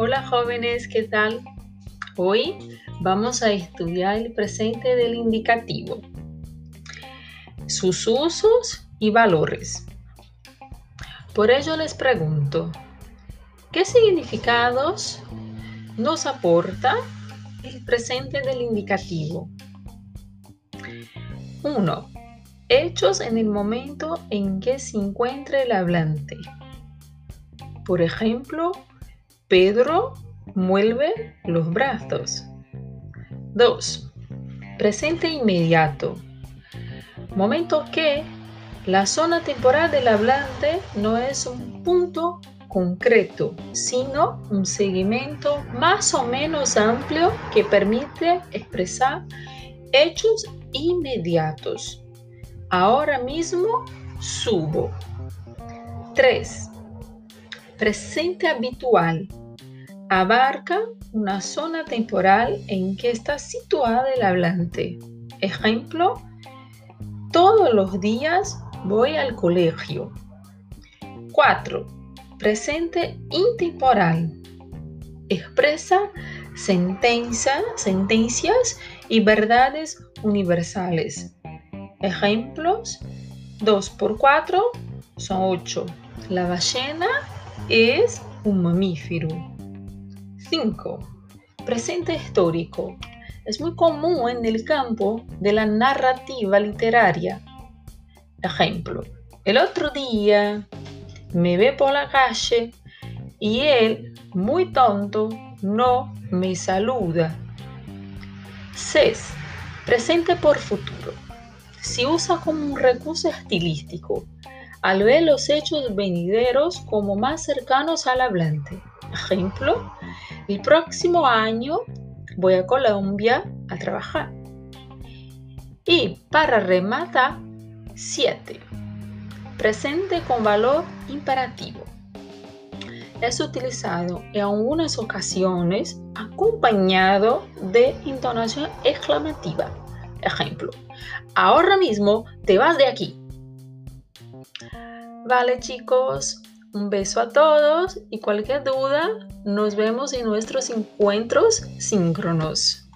Hola jóvenes, ¿qué tal? Hoy vamos a estudiar el presente del indicativo, sus usos y valores. Por ello les pregunto, ¿qué significados nos aporta el presente del indicativo? 1. Hechos en el momento en que se encuentra el hablante. Por ejemplo, Pedro mueve los brazos. 2. Presente inmediato. Momento que la zona temporal del hablante no es un punto concreto, sino un seguimiento más o menos amplio que permite expresar hechos inmediatos. Ahora mismo subo. 3. Presente habitual. Abarca una zona temporal en que está situada el hablante. Ejemplo, todos los días voy al colegio. 4. Presente intemporal. Expresa sentencia, sentencias y verdades universales. Ejemplos, 2 por 4 son 8. La ballena es un mamífero. 5. Presente histórico. Es muy común en el campo de la narrativa literaria. Ejemplo, el otro día me ve por la calle y él, muy tonto, no me saluda. 6. Presente por futuro. Se usa como un recurso estilístico al ver los hechos venideros como más cercanos al hablante. Ejemplo, el próximo año voy a Colombia a trabajar. Y para rematar, 7. Presente con valor imperativo es utilizado en algunas ocasiones acompañado de intonación exclamativa. Ejemplo, ahora mismo te vas de aquí. Vale chicos, un beso a todos y cualquier duda, nos vemos en nuestros encuentros síncronos.